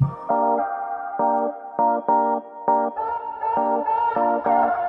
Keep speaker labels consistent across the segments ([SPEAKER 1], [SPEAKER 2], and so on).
[SPEAKER 1] Thank you.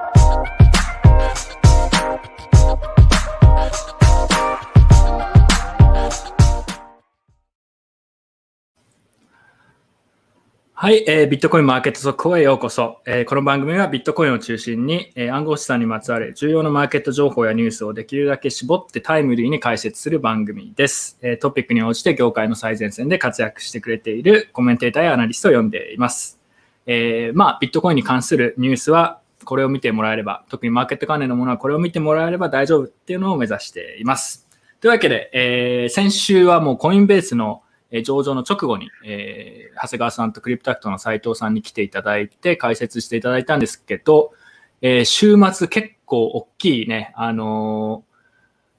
[SPEAKER 1] はい、えー、ビットコインマーケット速報へようこそ。えー、この番組はビットコインを中心に、えー、暗号資産にまつわる重要なマーケット情報やニュースをできるだけ絞ってタイムリーに解説する番組です。えー、トピックに応じて業界の最前線で活躍してくれているコメンテーターやアナリストを呼んでいます。えー、まあ、ビットコインに関するニュースはこれを見てもらえれば、特にマーケット関連のものはこれを見てもらえれば大丈夫っていうのを目指しています。というわけで、えー、先週はもうコインベースのえ上場の直後に、えー、長谷川さんとクリプタクトの斉藤さんに来ていただいて解説していただいたんですけど、えー、週末結構大きいね、あの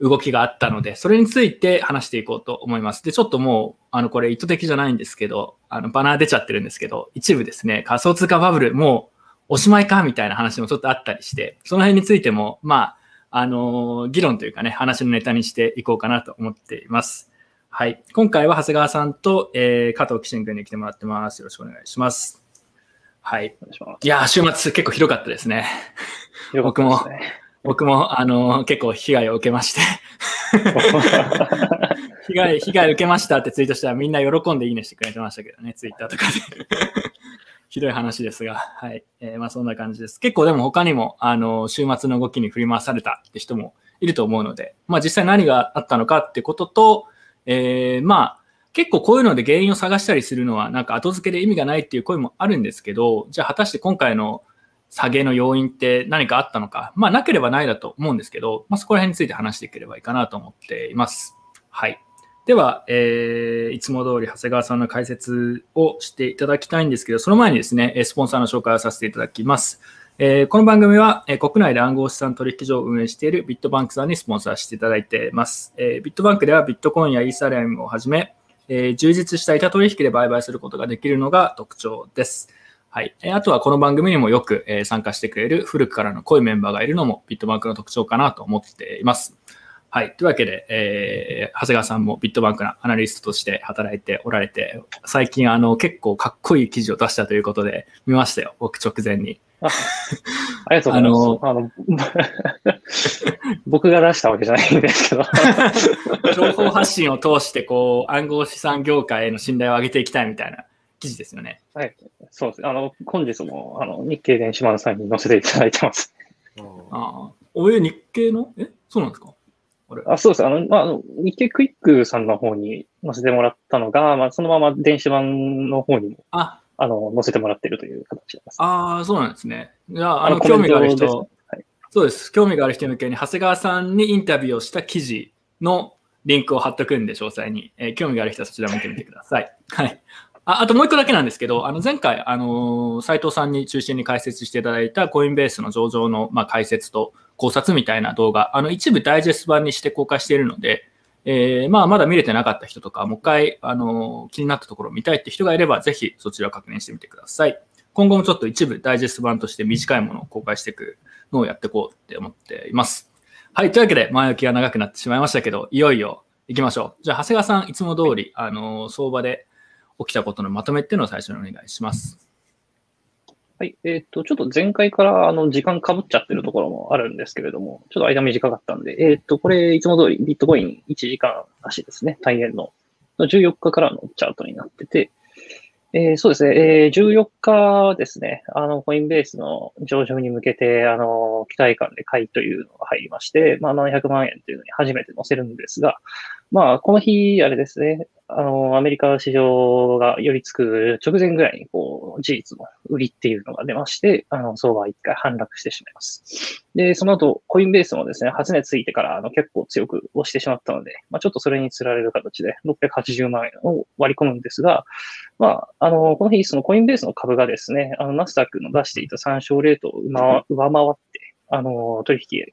[SPEAKER 1] ー、動きがあったので、それについて話していこうと思います。で、ちょっともう、あの、これ意図的じゃないんですけど、あの、バナー出ちゃってるんですけど、一部ですね、仮想通貨バブル、もうおしまいかみたいな話もちょっとあったりして、その辺についても、まあ、あの議論というかね、話のネタにしていこうかなと思っています。はい。今回は長谷川さんと、えー、加藤騎士君に来てもらってます。よろしくお願いします。はい。いや、週末結構ひどかったですね。すね僕も、僕も、あの、結構被害を受けまして 被害、被害受けましたってツイートしたらみんな喜んでいいねしてくれてましたけどね、ツイッターとかで ひどい話ですが、はい。えー、まあそんな感じです。結構でも他にも、あの、週末の動きに振り回されたって人もいると思うので、まあ実際何があったのかってことと、えー、まあ、結構こういうので原因を探したりするのは、なんか後付けで意味がないっていう声もあるんですけど、じゃあ果たして今回の下げの要因って何かあったのか、まあなければないだと思うんですけど、まあそこら辺について話していければいいかなと思っています。はい。では、えー、いつも通り長谷川さんの解説をしていただきたいんですけど、その前にですね、スポンサーの紹介をさせていただきます。えー、この番組は、え、国内で暗号資産取引所を運営しているビットバンクさんにスポンサーしていただいています。えー、ビットバンクではビットコインやイーサリアムをはじめ、え充実した板取引で売買することができるのが特徴です。はい。えあとはこの番組にもよくえ参加してくれる古くからの濃いメンバーがいるのもビットバンクの特徴かなと思っています。はい。というわけで、えー、長谷川さんもビットバンクのアナリストとして働いておられて、最近あの結構かっこいい記事を出したということで見ましたよ。僕直前に。
[SPEAKER 2] あ ありがとうございます。あの 僕が出したわけじゃないんですけど
[SPEAKER 1] 情報発信を通して、こう、暗号資産業界への信頼を上げていきたいみたいな記事ですよね。
[SPEAKER 2] はい。そうです。あの、本日も、あの、日経電子版さんに載せていただいてます。
[SPEAKER 1] ああ。おえ、日経の？え？そうなんですか？
[SPEAKER 2] あそうです。あの、まあ、日経クイックさんの方に載せてもらったのが、まあ、そのまま電子版の方にも。あ、あの、載せてもらってるという形です。
[SPEAKER 1] ああ、そうなんですね。じゃあ、あの、興味がある人、はい、そうです。興味がある人向けに、長谷川さんにインタビューをした記事のリンクを貼っとくんで、詳細に。えー、興味がある人はそちら見てみてください。はい。ああともう一個だけなんですけど、あの前回、あの斉藤さんに中心に解説していただいたコインベースの上場の、まあ、解説と考察みたいな動画、あの一部ダイジェスト版にして公開しているので、えー、まあ、まだ見れてなかった人とか、もう一回、あの気になったところを見たいって人がいれば、ぜひそちらを確認してみてください。今後もちょっと一部ダイジェスト版として短いものを公開していくのをやっていこうって思っています。はい。というわけで、前置きが長くなってしまいましたけど、いよいよ行きましょう。じゃあ、長谷川さん、いつも通り、あの相場で起きたことのまとめっていうのを最初にお願いします。
[SPEAKER 2] はい。えっ、ー、と、ちょっと前回からあの時間かぶっちゃってるところもあるんですけれども、ちょっと間短かったんで、えっ、ー、と、これいつも通りビットコイン1時間足ですね。大変の14日からのチャートになってて、えー、そうですね、えー、14日ですね、あの、コインベースの上場に向けて、あの、期待感で買いというのが入りまして、まあ、700万円というのに初めて載せるんですが、まあ、この日、あれですね、あの、アメリカ市場が寄りつく直前ぐらいに、こう、事実の売りっていうのが出まして、あの、相場は一回反落してしまいます。で、その後、コインベースもですね、初値ついてから、あの、結構強く押してしまったので、まあ、ちょっとそれにつられる形で、680万円を割り込むんですが、まあ、あの、この日、そのコインベースの株がですね、あの、ナスダックの出していた参照レートを上回って、あの、取引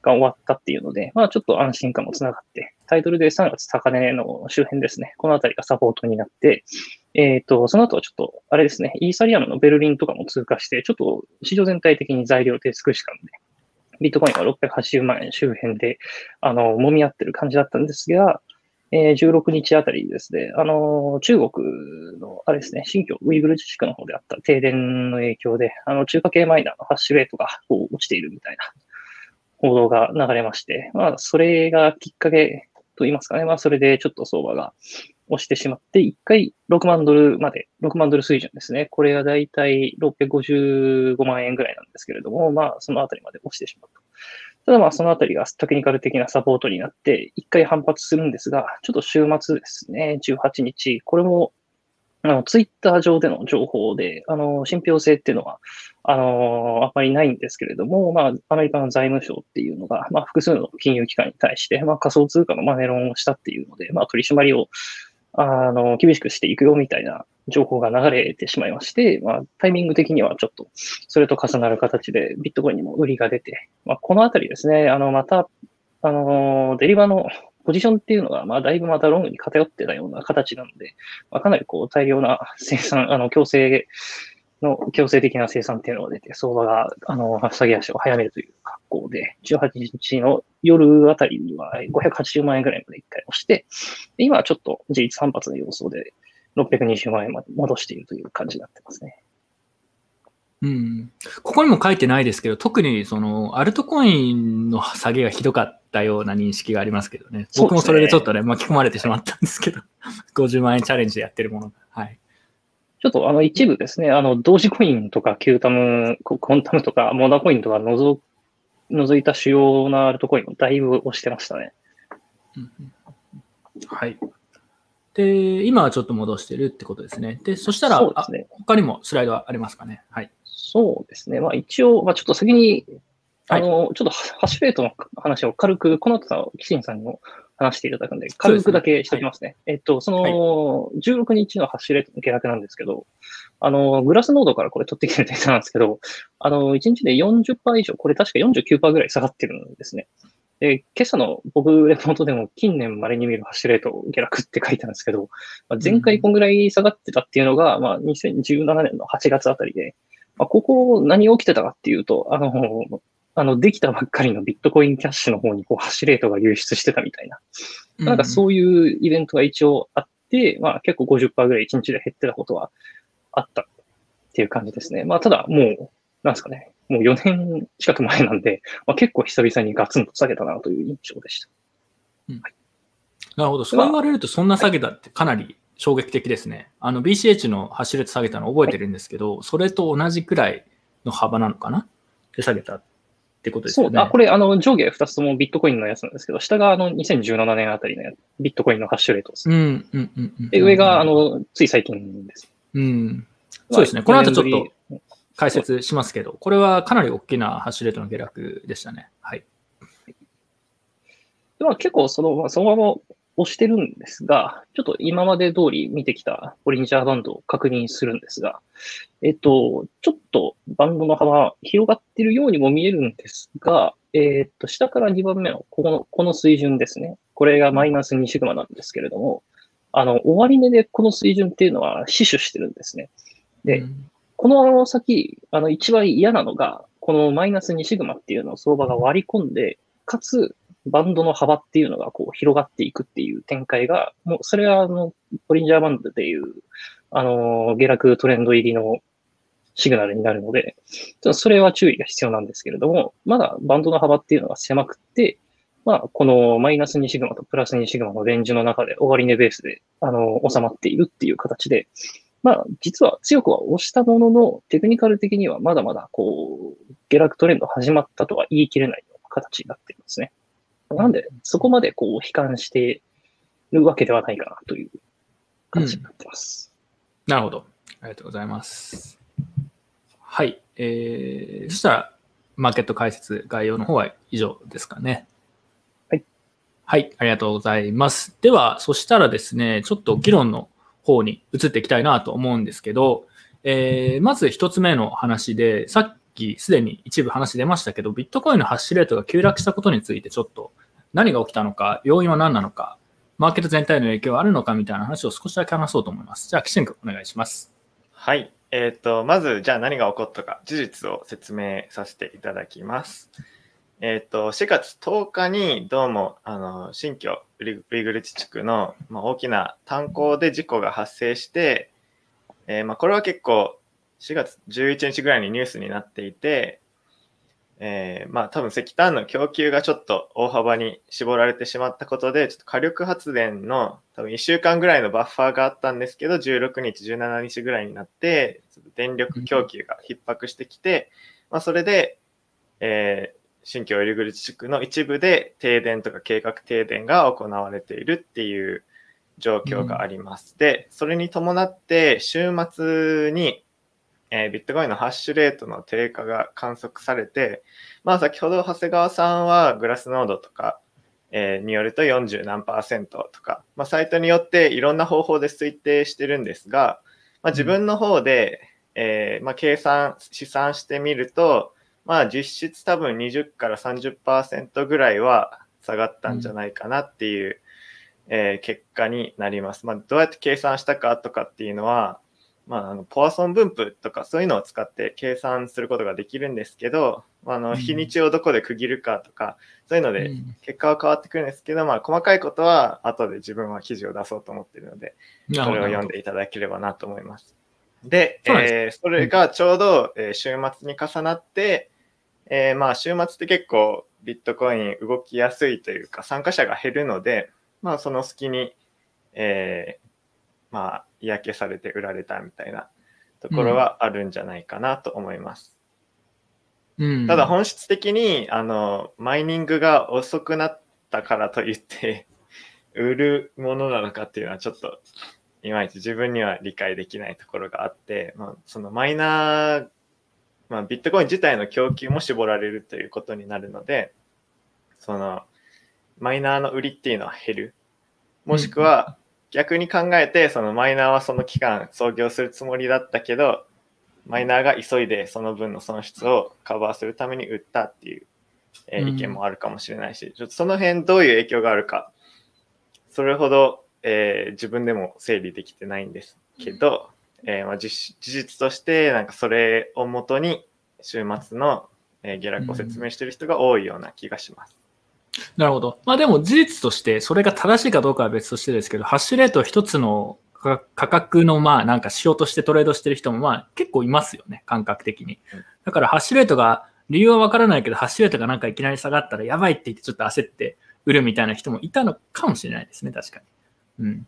[SPEAKER 2] が終わったっていうので、まあちょっと安心感もつながって、タイトルで3月高値の周辺ですね、このあたりがサポートになって、えっ、ー、と、その後はちょっと、あれですね、イーサリアムのベルリンとかも通過して、ちょっと市場全体的に材料手尽くしたんで、ビットコインが680万円周辺で、あの、揉み合ってる感じだったんですが、えー、16日あたりですね、あの、中国の、あれですね、新疆ウイグル自治区の方であった停電の影響で、あの、中華系マイナーのハッシュレートがこう落ちているみたいな報道が流れまして、まあ、それがきっかけと言いますかね、まあ、それでちょっと相場が押してしまって、一回6万ドルまで、6万ドル水準ですね。これがだいたい655万円ぐらいなんですけれども、まあ、そのあたりまで落ちてしまうと。ただまあ、そのあたりがテクニカル的なサポートになって、一回反発するんですが、ちょっと週末ですね、18日、これも、あの、ツイッター上での情報で、あの、信憑性っていうのは、あの、あんまりないんですけれども、まあ、アメリカの財務省っていうのが、まあ、複数の金融機関に対して、まあ、仮想通貨のマネロンをしたっていうので、まあ、取り締まりを、あの、厳しくしていくよみたいな情報が流れてしまいまして、まあ、タイミング的にはちょっと、それと重なる形でビットコインにも売りが出て、まあ、このあたりですね、あの、また、あの、デリバのポジションっていうのが、まあ、だいぶまたロングに偏ってたような形なので、まあ、かなりこう、大量な生産、あの、強制の強制的な生産っていうのが出て、相場が、あの、下げ足を早めるという格好で、18日の夜あたりには580万円ぐらいまで一回押して、今はちょっと自立反発の様相で、620万円まで戻しているという感じになってますね。
[SPEAKER 1] うん、ここにも書いてないですけど、特にそのアルトコインの下げがひどかったような認識がありますけどね、僕もそれでちょっとね、巻き込まれてしまったんですけど、50万円チャレンジでやってるものが。はい。
[SPEAKER 2] ちょっとあの一部ですね、あの、ドージコインとか、 Qtum、クアンタムとか、モナコインとか除除いた主要なアルトコインもだいぶ押してましたね。
[SPEAKER 1] はい。で、今はちょっと戻してるってことですね。で、そしたら、ね、他にもスライドはありますかね。はい。
[SPEAKER 2] そうですね。まあ一応、まあちょっと先に、あの、はい、ちょっとハッシュレートの話を軽く、この後、キシンさんにも話していただくんで、軽くだけしておきますね。すねはい、えっと、その、16日のハッシュレートの下落なんですけど、あの、グラスノードからこれ取ってきてるデータなんですけど、あの、1日で40%以上、これ確か49%ぐらい下がってるんですね。で、今朝の僕レポートでも近年稀に見るハッシュレート下落って書いてあるんですけど、まあ、前回こんぐらい下がってたっていうのが、まあ、2017年の8月あたりで、まあ、ここ何起きてたかっていうと、あの、あの、できたばっかりのビットコインキャッシュの方にこう、ハッシュレートが流出してたみたいな。なんかそういうイベントが一応あって、まあ結構50%ぐらい1日で減ってたことはあったっていう感じですね。まあただもう、なんですかね、もう4年近く前なんで、まあ、結構久々にガツンと下げたなという印象でした。
[SPEAKER 1] うんはい、なるほど。そう言われるとそんな下げたってかなり衝撃的ですね。あの BCH のハッシュレート下げたの覚えてるんですけど、はい、それと同じくらいの幅なのかな？で下げたってことですね。そう、
[SPEAKER 2] あ、これ、あの、上下2つともビットコインのやつなんですけど、下があの、2017年あたりのビットコインのハッシュレートです。うん、うん、うん。で、上が、あの、つい最近です。
[SPEAKER 1] うん。そうですね。この後ちょっと解説しますけど、これはかなり大きなハッシュレートの下落でしたね。はい。
[SPEAKER 2] まあ、結構、その、まあ、そのまま押してるんですが、ちょっと今まで通り見てきたボリンジャーバンドを確認するんですが、えっと、ちょっとバンドの幅広がってるようにも見えるんですが、えっと、下から2番目のこの、この水準ですね。これがマイナス2シグマなんですけれども、あの、終値でこの水準っていうのは死守してるんですね。で、うん、この先、あの、一番嫌なのが、このマイナス2シグマっていうのを相場が割り込んで、かつ、バンドの幅っていうのがこう広がっていくっていう展開が、もうそれはあの、ボリンジャーバンドでいう、あの、下落トレンド入りのシグナルになるので、それは注意が必要なんですけれども、まだバンドの幅っていうのが狭くって、まあ、このマイナス2シグマとプラス2シグマのレンジの中で終値ベースで、あの、収まっているっていう形で、まあ、実は強くは押したものの、テクニカル的にはまだまだ、こう、下落トレンド始まったとは言い切れないような形になっていますね。なんで、そこまでこう、悲観してるわけではないかなという形になってます。
[SPEAKER 1] うん、なるほど。ありがとうございます。はい。えー、そしたら、マーケット解説概要の方は以上ですかね。
[SPEAKER 2] はい。
[SPEAKER 1] はい、ありがとうございます。では、そしたらですね、ちょっと議論の方に移っていきたいなと思うんですけど、えー、まず一つ目の話で、さっきすでに一部話出ましたけど、ビットコインのハッシュレートが急落したことについてちょっと何が起きたのか、要因は何なのか、マーケット全体の影響はあるのかみたいな話を少しだけ話そうと思います。じゃあ、岸君お願いします。
[SPEAKER 3] はい。えっ、ー、と、まず、じゃあ何が起こったか、事実を説明させていただきます。えっ、と、4月10日にどうも、あの、新居ウイグル自治区の、まあ、大きな炭鉱で事故が発生して、えーまあ、これは結構4月11日ぐらいにニュースになっていて、えーまあ多分石炭の供給がちょっと大幅に絞られてしまったことで、ちょっと火力発電の多分1週間ぐらいのバッファーがあったんですけど、16日、17日ぐらいになって、っ電力供給が逼迫してきて、まあそれで、えー新疆ウイグル自治区の一部で停電とか計画停電が行われているっていう状況があります。で、それに伴って週末に、えービットコインのハッシュレートの低下が観測されて、まあ先ほど長谷川さんはグラスノードとか、えーによると40何パーセントとか、まあサイトによっていろんな方法で推定してるんですが、まあ自分の方で、えーまあ計算、試算してみると、まあ実質多分20から30%ぐらいは下がったんじゃないかなっていう、えー結果になります。まあどうやって計算したかとかっていうのは、まああのポワソン分布とかそういうのを使って計算することができるんですけど、まあの日にちをどこで区切るかとか、そういうので
[SPEAKER 1] うん。
[SPEAKER 3] 結果は変わってくるんですけど、まあ細かいことは後で自分は記事を出そうと思っているので、それを読んでいただければなと思います。で、
[SPEAKER 1] そ
[SPEAKER 3] えーそれがちょうど、えー週末に重なって、えーまあ週末って結構ビットコイン動きやすいというか参加者が減るので、まあその隙に、えーまあ嫌気されて売られたみたいなところはあるんじゃないかなと思います。
[SPEAKER 1] うん。
[SPEAKER 3] ただ本質的にあのマイニングが遅くなったからといって売るものなのかっていうのはちょっといまいち自分には理解できないところがあって、まあ、そのマイナー、まあ、ビットコイン自体の供給も絞られるということになるのでそのマイナーの売りっていうのは減る。もしくは逆に考えてそのマイナーはその期間創業するつもりだったけどマイナーが急いでその分の損失をカバーするために売ったっていう、え意見もあるかもしれないし、ちょっとその辺どういう影響があるか、それほど、えー自分でも整理できてないんですけど、えーまあ、実事実としてなんかそれをもとに週末の、えー下落を説明してる人が多いような気がします。
[SPEAKER 1] なるほど。まあでも事実として、それが正しいかどうかは別としてですけど、ハッシュレート一つの価価格のまあなんかしようとしてトレードしてる人もまあ結構いますよね、感覚的に
[SPEAKER 3] うん。
[SPEAKER 1] だからハッシュレートが、理由はわからないけど、ハッシュレートがなんかいきなり下がったらやばいって言ってちょっと焦って売るみたいな人もいたのかもしれないですね、確かに。うん。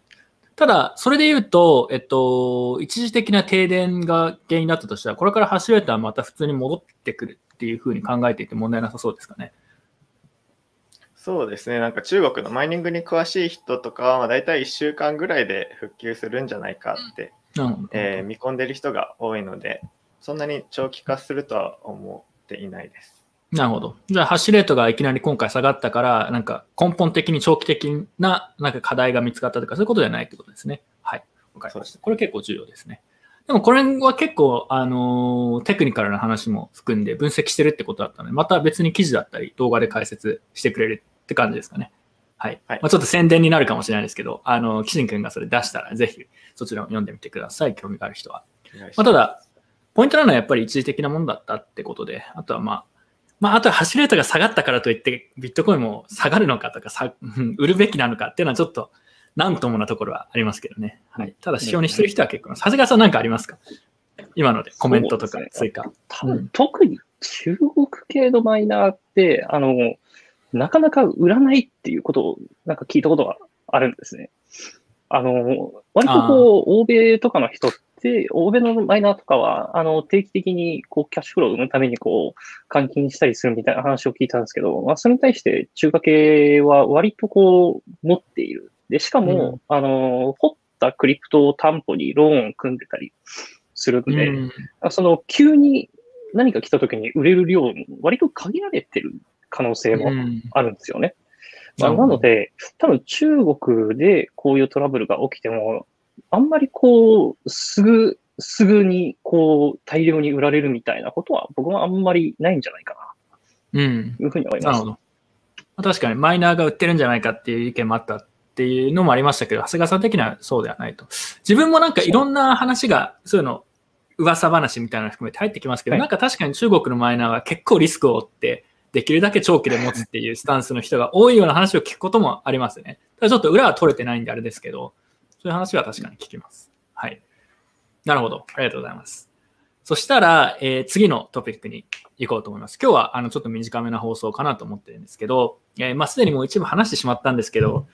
[SPEAKER 1] ただ、それで言うと、えっと、一時的な停電が原因だったとしたら、これからハッシュレートはまた普通に戻ってくるっていうふうに考えていて問題なさそうですかね。
[SPEAKER 3] そうですね、なんか中国のマイニングに詳しい人とかは、まあ、大体1週間ぐらいで復旧するんじゃないかって、
[SPEAKER 1] なるほど。
[SPEAKER 3] えー見込んでる人が多いので、そんなに長期化するとは思っていないです。
[SPEAKER 1] なるほど。じゃあ、ハッシュレートがいきなり今回下がったから、なんか根本的に長期的ななんか課題が見つかったとか、そういうことじゃないってことですね。はい。わかりました。これ結構重要ですね。でもこれは結構、あのーテクニカルな話も含んで分析してるってことだったので、また別に記事だったり動画で解説してくれるって感じですかね。はい。
[SPEAKER 3] はい
[SPEAKER 1] まあ、ちょっと宣伝になるかもしれないですけど、あの、キシン君がそれ出したら、ぜひそちらを読んでみてください。興味がある人は。まあ、ただ、ポイントなのはやっぱり一時的なものだったってことで、あとはまあ、まあ、あとはハッシュレートが下がったからといって、ビットコインも下がるのかとかさ、うん売るべきなのかっていうのはちょっと、なんともなところはありますけどね。はい。ただ、使用にしてる人は結構。長谷川さんなんかありますか？今のでコメントとか追加。
[SPEAKER 2] 多分
[SPEAKER 1] うん
[SPEAKER 2] 特に中国系のマイナーって、あの、なかなか売らないっていうことをなんか聞いたことがあるんですね。あの、割とこう、欧米とかの人って、欧米のマイナーとかは、あの、定期的にこう、キャッシュフローを生むためにこう、換金したりするみたいな話を聞いたんですけど、まあ、それに対して中華系は割とこう、持っている。で、しかも、あの、掘ったクリプトを担保にローンを組んでたりするんで、
[SPEAKER 1] うん
[SPEAKER 2] その急に何か来た時に売れる量、割と限られてる可能性も
[SPEAKER 1] うん
[SPEAKER 2] あるんですよね。まあ、
[SPEAKER 1] な
[SPEAKER 2] ので、多分中国でこういうトラブルが起きても、あんまりこう、すぐ、すぐにこう、大量に売られるみたいなことは僕はあんまりないんじゃないか
[SPEAKER 1] うん。
[SPEAKER 2] な、というふうに思います。
[SPEAKER 1] なる確かにマイナーが売ってるんじゃないかっていう意見もあったっていうのもありましたけど、長谷川さん的にはそうではないと。自分もなんかいろんな話が、そういうの、噂話みたいなの含めて入ってきますけど、
[SPEAKER 2] はい
[SPEAKER 1] なんか確かに中国のマイナーは結構リスクを負って、できるだけ長期で持つっていうスタンスの人が多いような話を聞くこともありますね。ただちょっと裏は取れてないんであれですけど、そういう話は確かに聞きます。はい。なるほど。ありがとうございます。そしたら、えー、次のトピックに行こうと思います。今日はあのちょっと短めな放送かなと思ってるんですけど、えー、まあ、すでにもう一部話してしまったんですけど、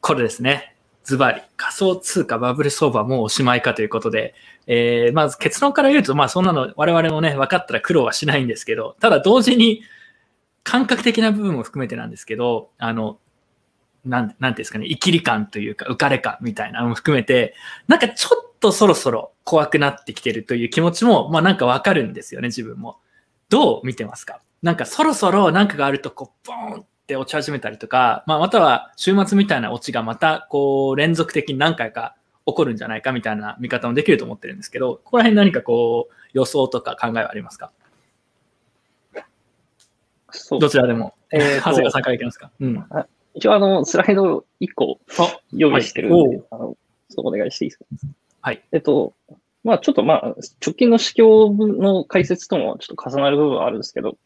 [SPEAKER 1] これですね。ズバリ、仮想通貨バブル相場もうおしまいかということで、えー、まず結論から言うと、まあそんなの我々もね、分かったら苦労はしないんですけど、ただ同時に感覚的な部分も含めてなんですけど、あの、なん、なんていうんですかね、生きり感というか、浮かれ感みたいなのも含めて、なんかちょっとそろそろ怖くなってきてるという気持ちも、まあなんかわかるんですよね、自分も。どう見てますか？なんかそろそろなんかがあると、こう、ボーンって落ち始めたりとか、まあまたは週末みたいな落ちがまた、こう、連続的に何回か起こるんじゃないかみたいな見方もできると思ってるんですけど、ここら辺何かこう、予想とか考えはありますか？どちらでも。えー、長谷川さんからいきますか。うん。
[SPEAKER 2] 一応、あの、スライド1個用意してるんで、はい、あの、ちょっとお願いしていいですか？
[SPEAKER 1] はい。
[SPEAKER 2] えっと、まあ、ちょっとまあ、直近の市況の解説ともちょっと重なる部分はあるんですけど、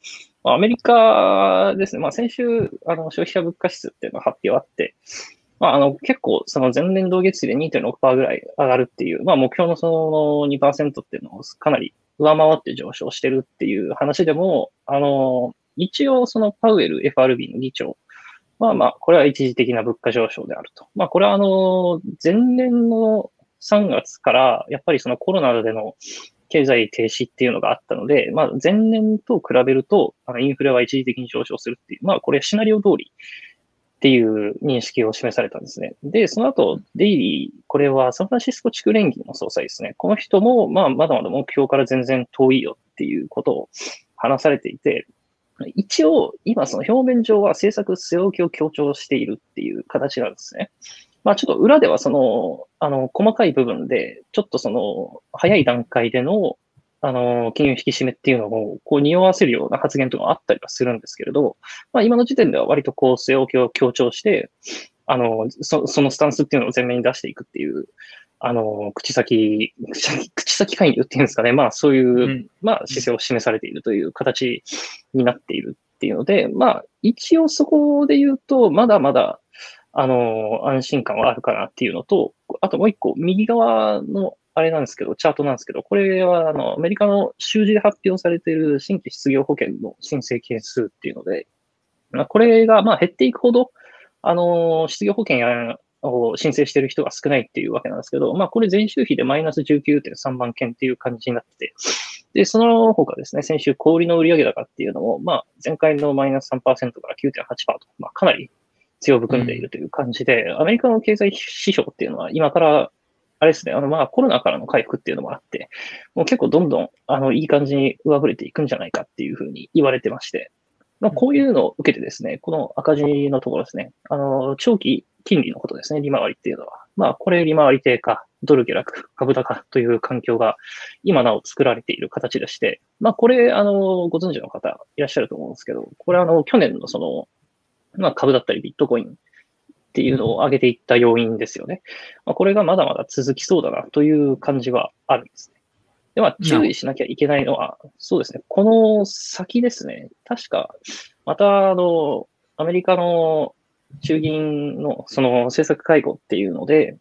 [SPEAKER 2] アメリカですね、まあ、先週、あの、消費者物価指数っていうのが発表あって、まあ、あの、結構、その前年同月比で2.6%ぐらい上がるっていう、まあ、目標のその2%っていうのをかなり上回って上昇してるっていう話でも、あの、一応、そのパウエル FRB の議長まあまあ、これは一時的な物価上昇であると。まあ、これはあの、前年の3月から、やっぱりそのコロナでの経済停止っていうのがあったので、まあ、前年と比べると、あのインフレは一時的に上昇するっていう、まあ、これシナリオ通りっていう認識を示されたんですね。で、その後、デイリー、これはサンフランシスコ地区連銀の総裁ですね。この人も、まあ、まだまだ目標から全然遠いよっていうことを話されていて、一応、今その表面上は政策据え置きを強調しているっていう形なんですね。まあちょっと裏ではその、あの、細かい部分で、ちょっとその、早い段階での、あの、金融引き締めっていうのを、こう、匂わせるような発言とかあったりはするんですけれど、まあ今の時点では割とこう、据え置きを強調して、あの、そそのスタンスっていうのを前面に出していくっていうあの、口先、口先、口先介入っていうんですかね。まあそういう、うん、まあ姿勢を示されているという形になっているっていうので、まあ一応そこで言うと、まだまだ、あの、安心感はあるかなっていうのと、あともう一個、右側のあれなんですけど、チャートなんですけど、これはあの、アメリカの週次で発表されている新規失業保険の申請件数っていうので、まあ、これがまあ減っていくほど、あの、失業保険やを申請している人が少ないっていうわけなんですけど、まあこれ前週比でマイナス19.3万件っていう感じになってて、で、その他ですね、先週小売の売上高っていうのも、まあ前回のマイナス3%から9.8%と、まあかなり強含んでいるという感じで、うん、アメリカの経済指標っていうのは今からあれですね、あの、まあ、コロナからの回復っていうのもあって、もう結構どんどん、あの、いい感じに上振れていくんじゃないかっていうふうに言われてまして、まあ、こういうのを受けてですね、この赤字のところですね、あの、長期金利のことですね、利回りっていうのは。まあ、これ利回り低下、ドル下落、株高という環境が今なお作られている形でして、まあ、これ、あの、ご存知の方いらっしゃると思うんですけど、これあの、去年のその、まあ、株だったりビットコインっていうのを上げていった要因ですよね。まあ、これがまだまだ続きそうだなという感じはあるんですね。で、まあ、注意しなきゃいけないのは、そうですね、この先ですね、確か、また、あの、アメリカの衆議院のその政策会合っていうので、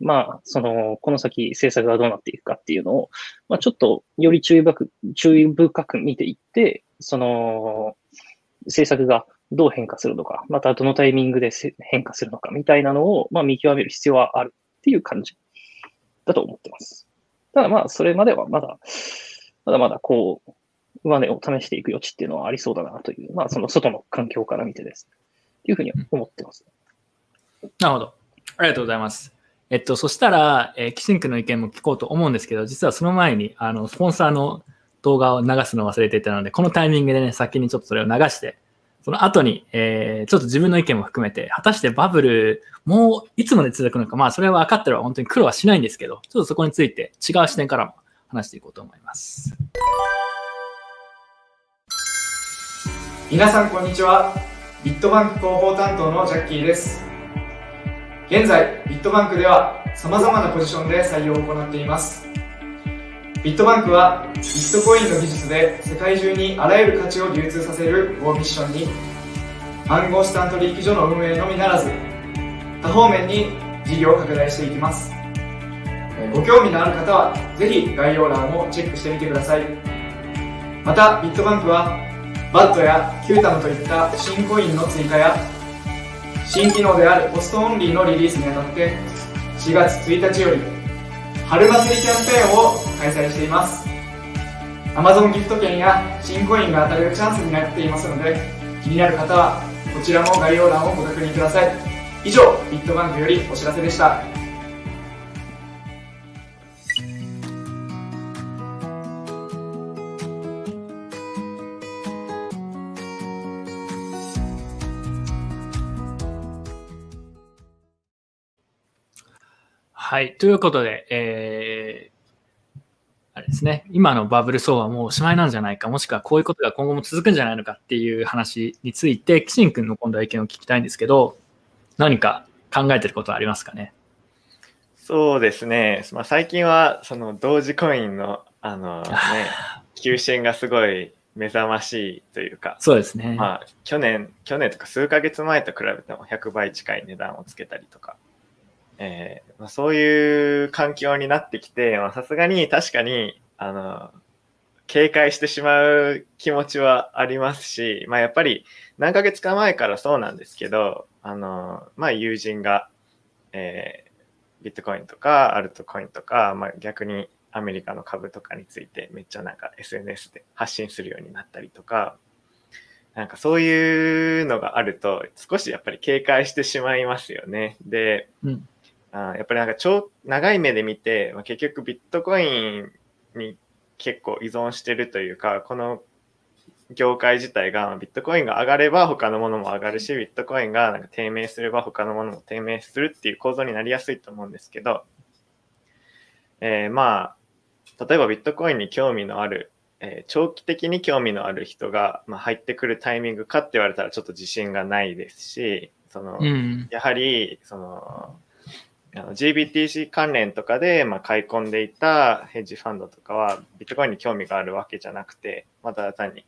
[SPEAKER 2] まあ、その、この先政策がどうなっていくかっていうのを、まあ、ちょっとより注意深く、注意深く見ていって、その、政策がどう変化するのか、またどのタイミングで変化するのかみたいなのを、まあ、見極める必要はあるっていう感じだと思ってます。ただまあ、それまではまだ、まだまだこう、上値を試していく余地っていうのはありそうだなという、まあ、その外の環境から見てですね。いうふうに思ってます。
[SPEAKER 1] なるほど。ありがとうございます。えっと、そしたら、えー、キシンクの意見も聞こうと思うんですけど、実はその前に、あの、スポンサーの動画を流すのを忘れていたので、このタイミングでね、先にちょっとそれを流して、その後に、えー、ちょっと自分の意見も含めて、果たしてバブル、もういつまで続くのか、まあ、それは分かってれば本当に苦労はしないんですけど、ちょっとそこについて違う視点からも話していこうと思います。
[SPEAKER 4] 皆さん、こんにちは。ビットバンク広報担当のジャッキーです現在ビットバンクでは様々なポジションで採用を行っていますビットバンクはビットコインの技術で世界中にあらゆる価値を流通させるをミッションに。暗号資産取引所の運営のみならず多方面に事業を拡大していきます。ご興味のある方はぜひ概要欄をチェックしてみてください。またビットバンクは BAT や Qtum といった新コインの追加や新機能である Post Only のリリースにあたって4月1日より春祭りキャンペーンを開催しています。Amazon ギフト券や新コインが当たるチャンスになっていますので気になる方はこちらも概要欄をご確認ください。以上ビットバンクよりお知らせでした。
[SPEAKER 1] はい。ということで、えー、あれですね。今のバブル層はもうおしまいなんじゃないか、もしくはこういうことが今後も続くんじゃないのかっていう話について、キシン君の今度は意見を聞きたいんですけど、何か考えてることはありますかね？
[SPEAKER 3] そうですね。まあ、最近は、その同時コインの、あのね、急進がすごい目覚ましいというか、
[SPEAKER 1] そうですね。
[SPEAKER 3] まあ、去年、去年とか数ヶ月前と比べても100倍近い値段をつけたりとか、えーまあ、そういう環境になってきて、さすがに確かに、あの、警戒してしまう気持ちはありますし、まあやっぱり何ヶ月か前からそうなんですけど、あの、まあ友人が、えー、ビットコインとかアルトコインとか、まあ逆にアメリカの株とかについてめっちゃなんか SNS で発信するようになったりとか、なんかそういうのがあると少しやっぱり警戒してしまいますよね。で、うんあやっぱりなんか超長い目で見て、まあ、結局ビットコインに結構依存してるというか、この業界自体がビットコインが上がれば他のものも上がるし、ビットコインがなんか低迷すれば他のものも低迷するっていう構造になりやすいと思うんですけど、えー、まあ、例えばビットコインに興味のある、えー、長期的に興味のある人が、まあ、入ってくるタイミングかって言われたらちょっと自信がないですし、その、うん、やはり、その、GBTC 関連とかで、まあ、買い込んでいたヘッジファンドとかはビットコインに興味があるわけじゃなくて、また単に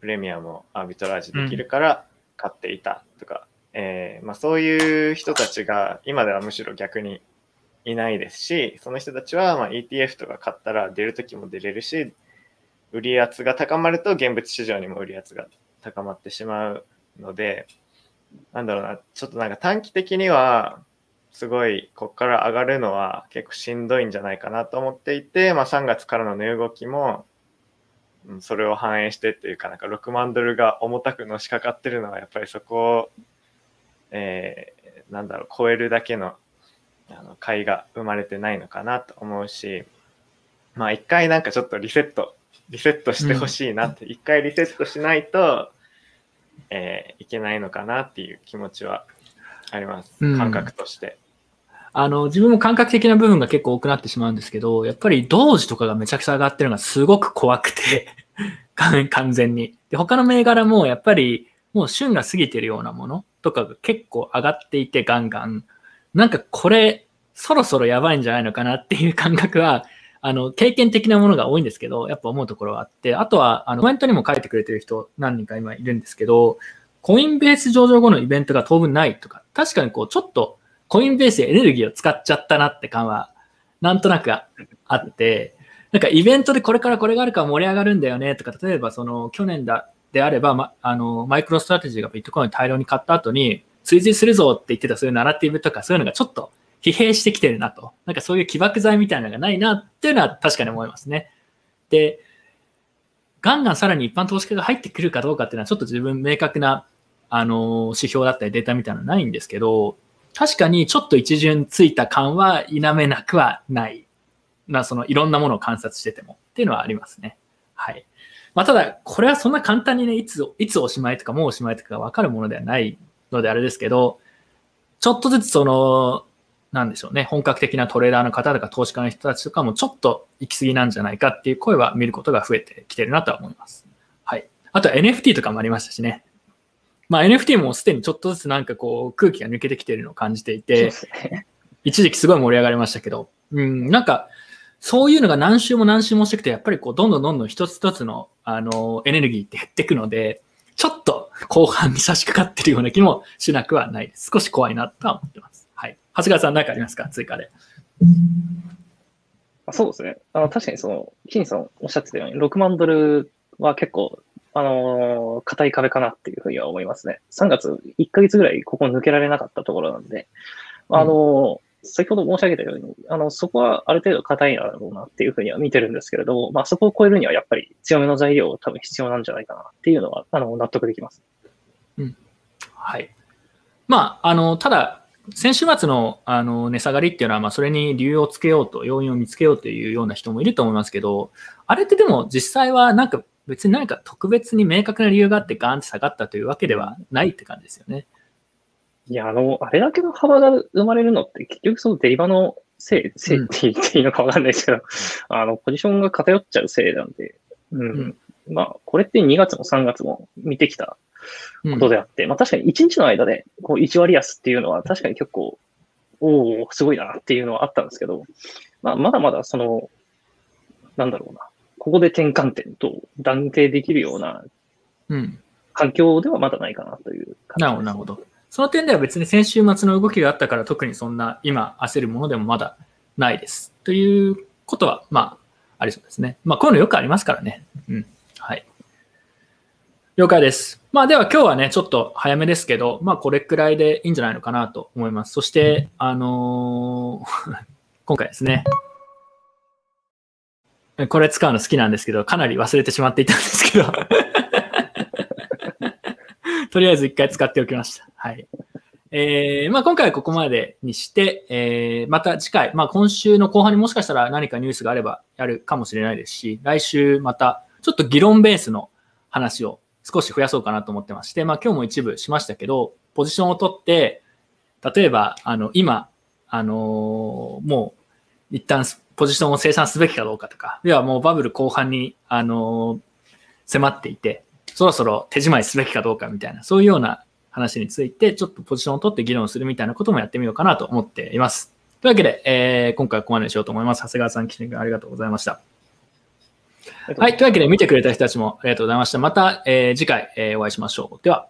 [SPEAKER 3] プレミアムをアービトラージできるから買っていたとか、うん、えー、まあ、そういう人たちが今ではむしろ逆にいないですし、その人たちはま ETF とか買ったら出るときも出れるし、売り圧が高まると現物市場にも売り圧が高まってしまうので、なんだろうな、ちょっとなんか短期的にはすごいここから上がるのは結構しんどいんじゃないかなと思っていて、まあ、3月からの値動きもそれを反映してっていうかなんか6万ドルが重たくのしかかってるのはやっぱりそこを、えー、なんだろう超えるだけのあの買いが生まれてないのかなと思うしまあ一回なんかちょっとリセットリセットしてほしいなって、一、うん、回リセットしないと、えー、いけないのかなっていう気持ちはあります。感覚として。
[SPEAKER 1] あの、自分も感覚的な部分が結構多くなってしまうんですけど、やっぱり同時とかがめちゃくちゃ上がってるのがすごく怖くて 完全に。で、他の銘柄もやっぱりもう旬が過ぎてるようなものとかが結構上がっていてガンガン。なんかこれ、そろそろやばいんじゃないのかなっていう感覚は、あの、経験的なものが多いんですけど、やっぱ思うところがあって、あとは、あの、コメントにも書いてくれてる人何人か今いるんですけど、コインベース上場後のイベントが当分ないとか、確かにこう、ちょっとコインベースでエネルギーを使っちゃったなって感は、なんとなくあって、なんかイベントでこれからこれがあるから盛り上がるんだよねとか、例えばその去年だであれば、ま、あの、マイクロストラテジーがビットコインを大量に買った後に、追随するぞって言ってたそういうナラティブとかそういうのがちょっと疲弊してきてるなと。なんかそういう起爆剤みたいなのがないなっていうのは確かに思いますね。で、ガンガンさらに一般投資家が入ってくるかどうかっていうのはちょっと自分明確なあの、指標だったりデータみたいなのないんですけど、確かにちょっと一巡ついた感は否めなくはない。まあ、そのいろんなものを観察しててもっていうのはありますね。はい。まあ、ただ、これはそんな簡単にね、いつ、いつおしまいとかもうおしまいとかがわかるものではないのであれですけど、ちょっとずつその、なんでしょうね、本格的なトレーダーの方とか投資家の人たちとかもちょっと行き過ぎなんじゃないかっていう声は見ることが増えてきてるなとは思います。はい。あとは NFT とかもありましたしね。まあ NFT もすでにちょっとずつなんかこう空気が抜けてきてるのを感じていて、一時期すごい盛り上がりましたけど、うん、なんかそういうのが何周も何周もしていくと、やっぱりこう、どんどんどんどん一つ一つの、あの、エネルギーって減っていくので、ちょっと後半に差し掛かってるような気もしなくはないです。少し怖いなとは思ってます。はい。長谷川さん何かありますか？追加で。
[SPEAKER 2] そうですね。あの確かにその、キンさんおっしゃってたように、6万ドルは結構、あのー、硬い壁かなっていうふうには思いますね。3月、1ヶ月ぐらいここ抜けられなかったところなんで、あのー、先ほど申し上げたように、あの、そこはある程度硬いだろうなっていうふうには見てるんですけれども、まあそこを超えるにはやっぱり強めの材料多分必要なんじゃないかなっていうのは、あの、納得できます。
[SPEAKER 1] うん。はい。まあ、あの、ただ、先週末のあの値下がりっていうのは、まあ、それに理由をつけようと、要因を見つけようというような人もいると思いますけど、あれってでも実際はなんか別に何か特別に明確な理由があってガーンって下がったというわけではないって感じですよね。
[SPEAKER 2] いや、あの、あれだけの幅が生まれるのって、結局そのデリバのせい、せいって言っていいのかわかんないですけど、うん、あの、ポジションが偏っちゃうせいなんで、うん。うん、まあ、これって2月も3月も見てきたことであって、うん、まあ確かに1日の間で、こう、1割安っていうのは確かに結構、おおすごいなっていうのはあったんですけど、まあ、まだまだその、なんだろうな、ここで転換点と断定できるような、環境ではまだないかなという
[SPEAKER 1] 感じ、ね、なるほど。その点では別に先週末の動きがあったから特にそんな今焦るものでもまだないです。ということは、まあ、ありそうですね。まあ、こういうのよくありますからね。うん。はい。了解です。まあ、では今日はね、ちょっと早めですけど、まあ、これくらいでいいんじゃないのかなと思います。そして、あのー、今回ですね、これ使うの好きなんですけど、かなり忘れてしまっていたんですけど とりあえず一回使っておきました。はい。えー、まあ今回はここまでにして、えー、また次回、まあ今週の後半にもしかしたら何かニュースがあればやるかもしれないですし、来週またちょっと議論ベースの話を少し増やそうかなと思ってまして、まあ今日も一部しましたけど、ポジションを取って、例えば、あの、今、あのー、もう一旦ポジションを生産すべきかどうかとか、ではもうバブル後半に、あのー、迫っていて、そろそろ手仕まいすべきかどうかみたいな、そういうような話について、ちょっとポジションを取って議論するみたいなこともやってみようかなと思っています。というわけで、えー、今回はここまでにしようと思います。長谷川さん、岸君ありがとうございました。はい。というわけで、見てくれた人たちもありがとうございました。また、えー、次回、えー、お会いしましょう。では。